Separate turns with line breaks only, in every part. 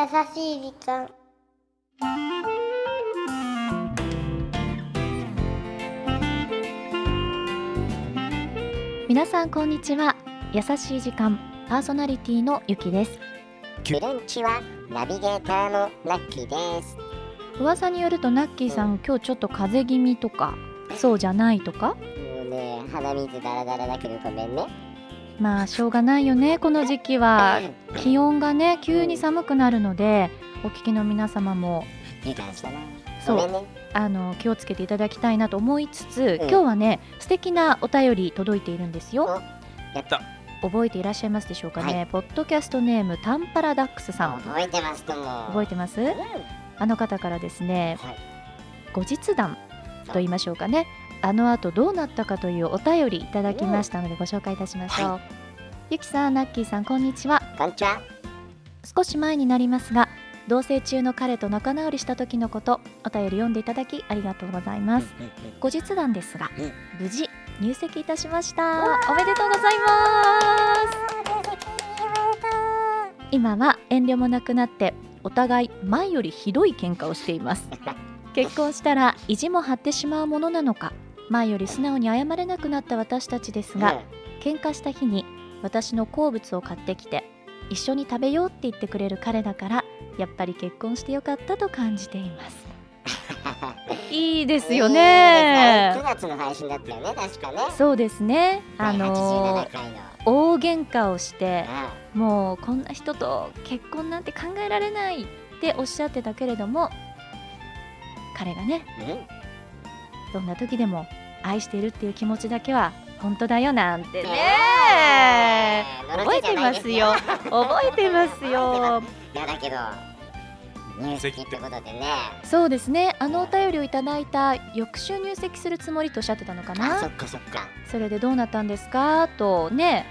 優しい時間。
皆さんこんにちは。優しい時間パーソナリティのゆきです。
キュレンチはナビゲーターのラッキーです。
噂によるとナッキーさん今日ちょっと風邪気味とかそうじゃないとか？
もうね、鼻水ダラダラだけどごめんね。
まあしょうがないよねこの時期は気温がね急に寒くなるのでお聞きの皆様も
いい感じだな。
そう。あの気をつけていただきたいなと思いつつ、
うん
今日はね素敵なお便り届いているんですよ
やった。
覚えていらっしゃいますでしょうかね、
はい
ポッドキャストネームタンパラダックスさん
覚えてます。
覚えてます？
うん
あの方からですね
はい。
後日談と言いましょうかねあの後どうなったかというお便りいただきましたのでご紹介いたしましょう、
は
ゆきさんナッキーさんこんにちは。少し前になりますが同棲中の彼と仲直りした時のことお便り読んでいただきありがとうございます。
うんうん
後日談ですが
うん。
無事入籍いたしました。おめでとうございます。今は遠慮もなくなってお互い前よりひどい喧嘩をしています。結婚したら意地も張ってしまうものなのか前より素直に謝れなくなった私たちですが、喧嘩した日に私の好物を買ってきて一緒に食べようって言ってくれる彼だからやっぱり結婚してよかったと感じています。いいですよ
9
ね。
月の配信だったよね、確かね。
そうですね。あの
87回の。
大喧嘩をして
う
もうこんな人と結婚なんて考えられないっておっしゃってたけれども彼がねどんな時でも愛しているっていう気持ちだけは本当だよなんてね。覚えてますよ。覚えてますよ。
いやだけど、入籍ってことでね。
そうですね。あのお便りをいただいた翌週入籍するつもりとおっしゃってたのか
あ、そ
な
っかそっか。
それでどうなったんですか？とね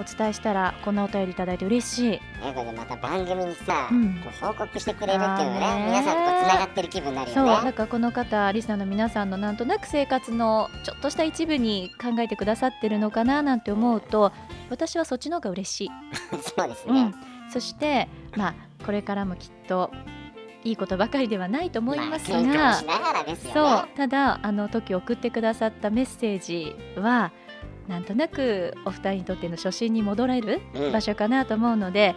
お伝えしたらこんなお便りいただいて嬉しい
ね、これまた番組にさ、
うん
こう報告してくれるっていう
ね
ね、皆さんとつながってる気分になる
そう
よね。
だからこの方リスナーの皆さんのなんとなく生活のちょっとした一部に考えてくださってるのかななんて思うと私はそっちの方が嬉しい、
そうですね
うん。、そしてまあこれからもきっといいことばかりではないと思いますが、
まあ、喧嘩もしながらですよ
そう
ね。
ただあの時送ってくださったメッセージはなんとなくお二人にとっての初心に戻れる
うん
場所かなと思うので、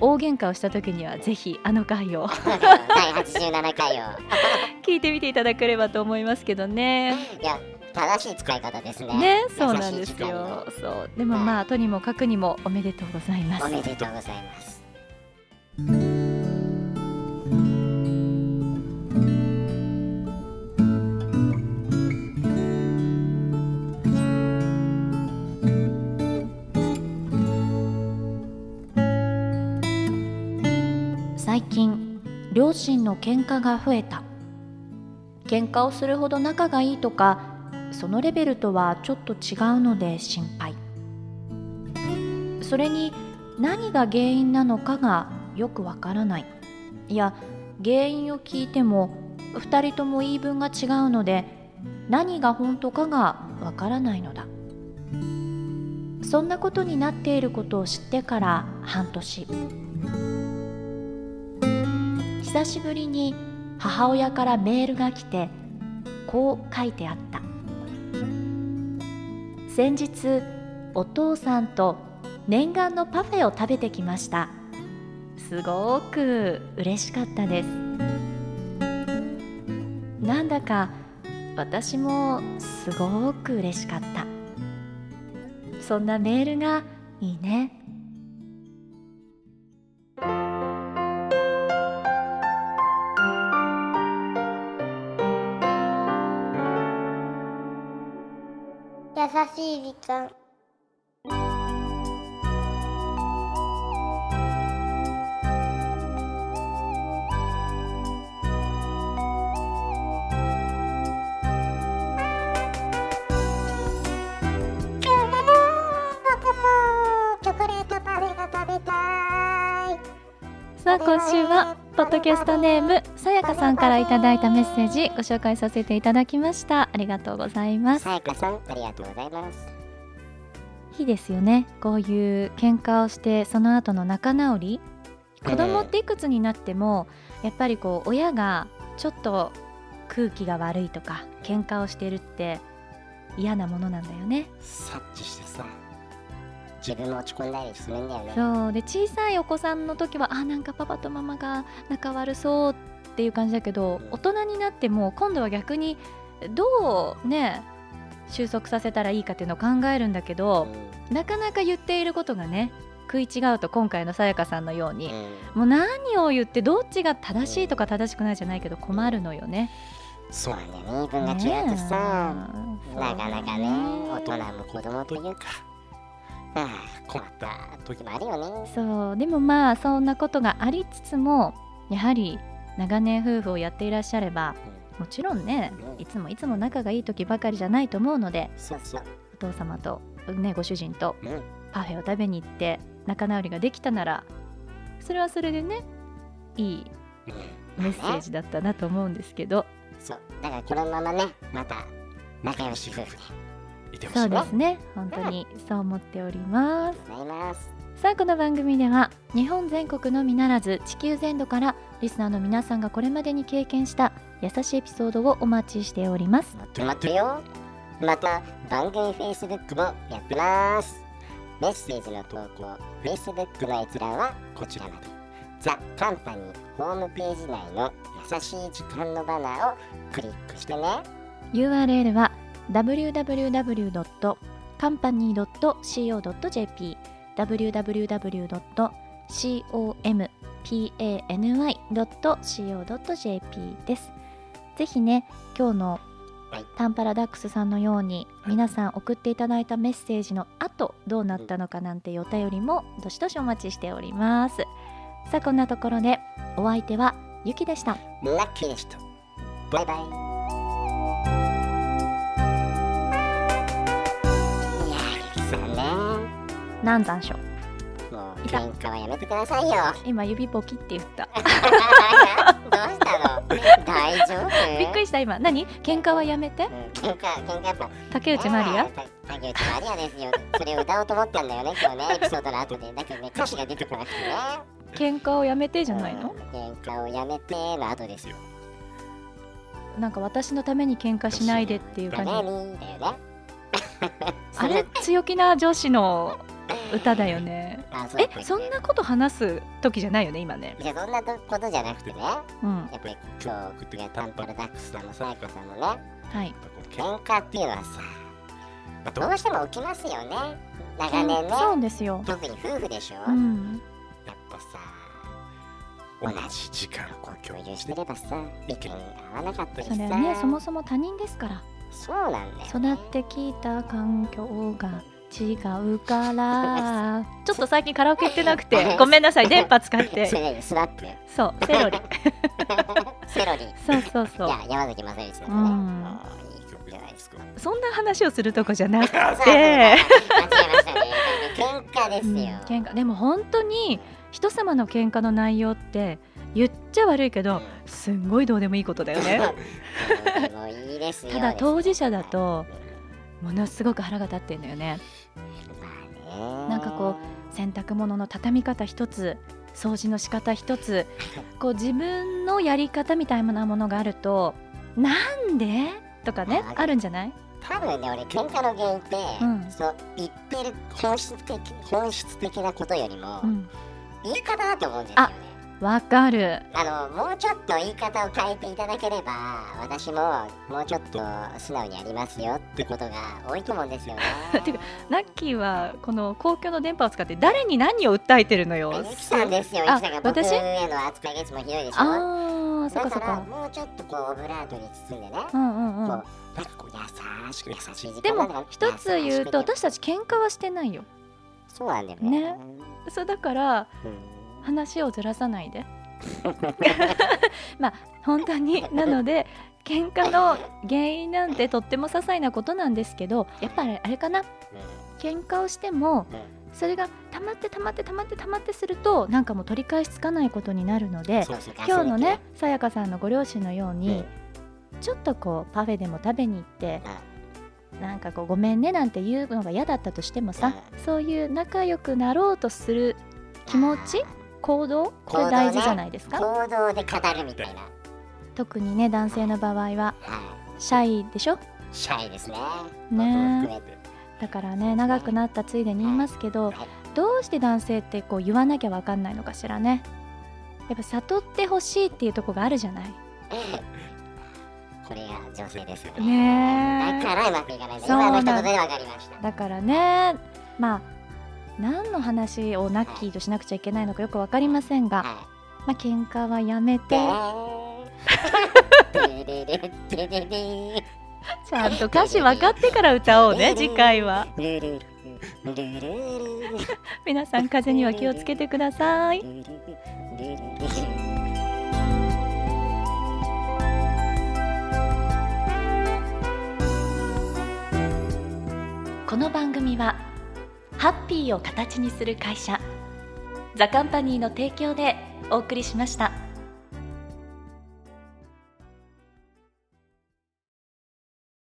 大喧嘩をした時にはぜひあの回を
第87回を。
聞いてみていただければと思いますけどね。
いや、正しい使い方ですね。
ね、そうなんですよ。そう、でもまあとにもかくにもおめでとうございます
お。めでとうございます。
両親の喧嘩が増えた。喧嘩をするほど仲がいいとかそのレベルとはちょっと違うので心配。それに何が原因なのかがよくわからない。いや原因を聞いても2人とも言い分が違うので何が本当かがわからないのだ。そんなことになっていることを知ってから半年。久しぶりに母親からメールが来てこう書いてあった。先日お父さんと念願のパフェを食べてきました。すごく嬉しかったです。なんだか私もすごく嬉しかった。そんなメールがいいね。
しい時間。
ドキャストネームさやかさんからいただいたメッセージご紹介させていただきました。ありがとうございます。
さやかさん、ありがとうございます。
いいですよね。こういう喧嘩をしてその後の仲直り。子供っていくつになってもやっぱりこう親がちょっと空気が悪いとか喧嘩をしてるって嫌なものなんだよね。
察知してさ
自分も落ち込んだりするんだよね。
そう。で小さいお子さんの時はあなんかパパとママが仲悪そうっていう感じだけど大人になっても今度は逆にどうね収束させたらいいかっていうのを考えるんだけどなかなか言っていることがね食い違うと今回のさやかさんのようにもう何を言ってどっちが正しいとか正しくないじゃないけど困るのよね。
そう
なんだよね。分が違うとさ、なかなかね大人も子供というかああ
困った時
時もあるよね。
そうでもまあそんなことがありつつもやはり長年夫婦をやっていらっしゃればもちろんねいつもいつも仲がいい時ばかりじゃないと思うので
そうそう。
お父様と、ね、ご主人と
うん。
パフェを食べに行って仲直りができたならそれはそれでねいいメッセージだったなと思うんですけど。
そう。だからこのままねまた仲良し夫婦で
いてほしい
そうですね。本当にそう思っております。
ございます。
さあこの番組では日本全国のみならず地球全土からリスナーの皆さんがこれまでに経験した優しいエピソードをお待ちしております。
待って待ってるよ。また番組 Facebook もやってます。メッセージの投稿 Facebook の閲覧はこちらまで。ザ・カンパニーホームページ内の優しい時間のバナーをクリックしてね。
URL は www.company.co.jp www.company.co.jp です。ぜひね今日の
はい。
タンパラダックスさんのように皆さん送っていただいたメッセージの後どうなったのかなんていうお便りもどしどしお待ちしております。さあこんなところでお相手はゆきでした。
ラッキーでした。バイバイ
南山椒
もう？喧嘩はやめてくださいよ。
今指ポキって言った。
どうしたの？大丈夫？
びっくりした今。何？喧嘩はやめて？
うん喧嘩喧嘩やっぱ
竹内まりや。
竹内まりやですよ。それを歌おうと思ったんだよね今日ね。エピソードの後で。だけどね歌詞が出てこなくてね。
喧嘩をやめてじゃないの？
うん喧嘩をやめての後ですよ。
なんか私のために喧嘩しないでっていう
だ
感じ。
ね
あれ？強気な女子の歌だよね。
あそう
えそんなこと話す時じゃないよね今ね。
じゃあそんなことじゃなくてね。や
うん。
っぱり今日送ってくれたタンパラダックスさんもさやかさんもね。
はい。
喧嘩っていうのはさ、まあ、どう？しても起きますよね。長年ね。
そうですよ。
特に夫婦でしょ、
うん。
やっぱさ同じ時間。を
共有してればさ意見合わなかったりさ。
それはね。そもそも他人ですから。
そうなんだよ、ね、
育ってきた環境が違うから。ちょっと最近カラオケ行ってなくて。ごめんなさい。電波使っ
そ
て
れスラップ。
そうセロリ。
セロリ。
そうそうそう。
いや山崎まさりさんね。
そんな話をするとこじゃなくて。
ね。喧嘩です
うん
よ、
喧嘩。でも本当に人様の喧嘩の内容って言っちゃ悪いけどすんごいどうでもいいことだよね。ただ当事者だと
うん
ものすごく腹が立ってんだよね。なんかこ洗濯物の畳み方一つ掃除の仕方一つ こう自分のやり方みたいなものがあるとなんで？とかね
あ
あるんじゃない？
多分ね俺喧嘩の原因って、
うん。
そう言ってる本質的本質的なことよりも、
うん。
言い方だと思うんですよね
わかる。
あのもうちょっと言い方を変えていただければ私ももうちょっと素直にやりますよってことが多いと思うんですよね。
てかナッキーはこの公共の電波を使って誰に何を訴えてるのよ。
ゆきさんですよゆ
あ
きさんが僕
私
への扱いがいつもひどいでしょ。
あーそっかそ
だかもうちょっとこうオブラートに包んでね、
うんうんうん。
こうなんかこう優しく優しい
でも一つ言うと私たち喧嘩はしてないよ。
そうなんだよね。
ね。そうだから
うん
話をずらさないで。まあ本当に。なので喧嘩の原因なんてとっても些細なことなんですけどやっぱりあれかな。喧嘩をしても
うん
それが溜まって溜まって溜まって溜まってするとなんかもう取り返しつかないことになるので今日のねさやかさんのご両親のよう
うん。
にちょっとこうパフェでも食べに行ってなんかこうごめんねなんて言うのが嫌だったとしてもさそういう仲良くなろうとする気持ち行動？これ大事じゃないですか、
行動で語るみたいな。
特にね男性の場合は
は
シャイでしょ？
いシャイですね。
ね。だからね長くなったついでに言いますけど
はい。
どうして男性ってこう言わなきゃわかんないのかしらね？やっぱ悟ってほしいっていうとこがあるじゃない？
これが女性ですよ
ね。え。
だからうまくいかない。
そう
一言で分かりました。
だからねまあ何の話をナッキーとしなくちゃいけないのかよく分かりませんが、
は
まあ喧嘩はやめ
い
てちゃんと歌詞分かってから歌おうね次回は。皆さん風邪には気をつけてください。この番組はハッピーを形にする会社ザカンパニーの提供でお送りしました。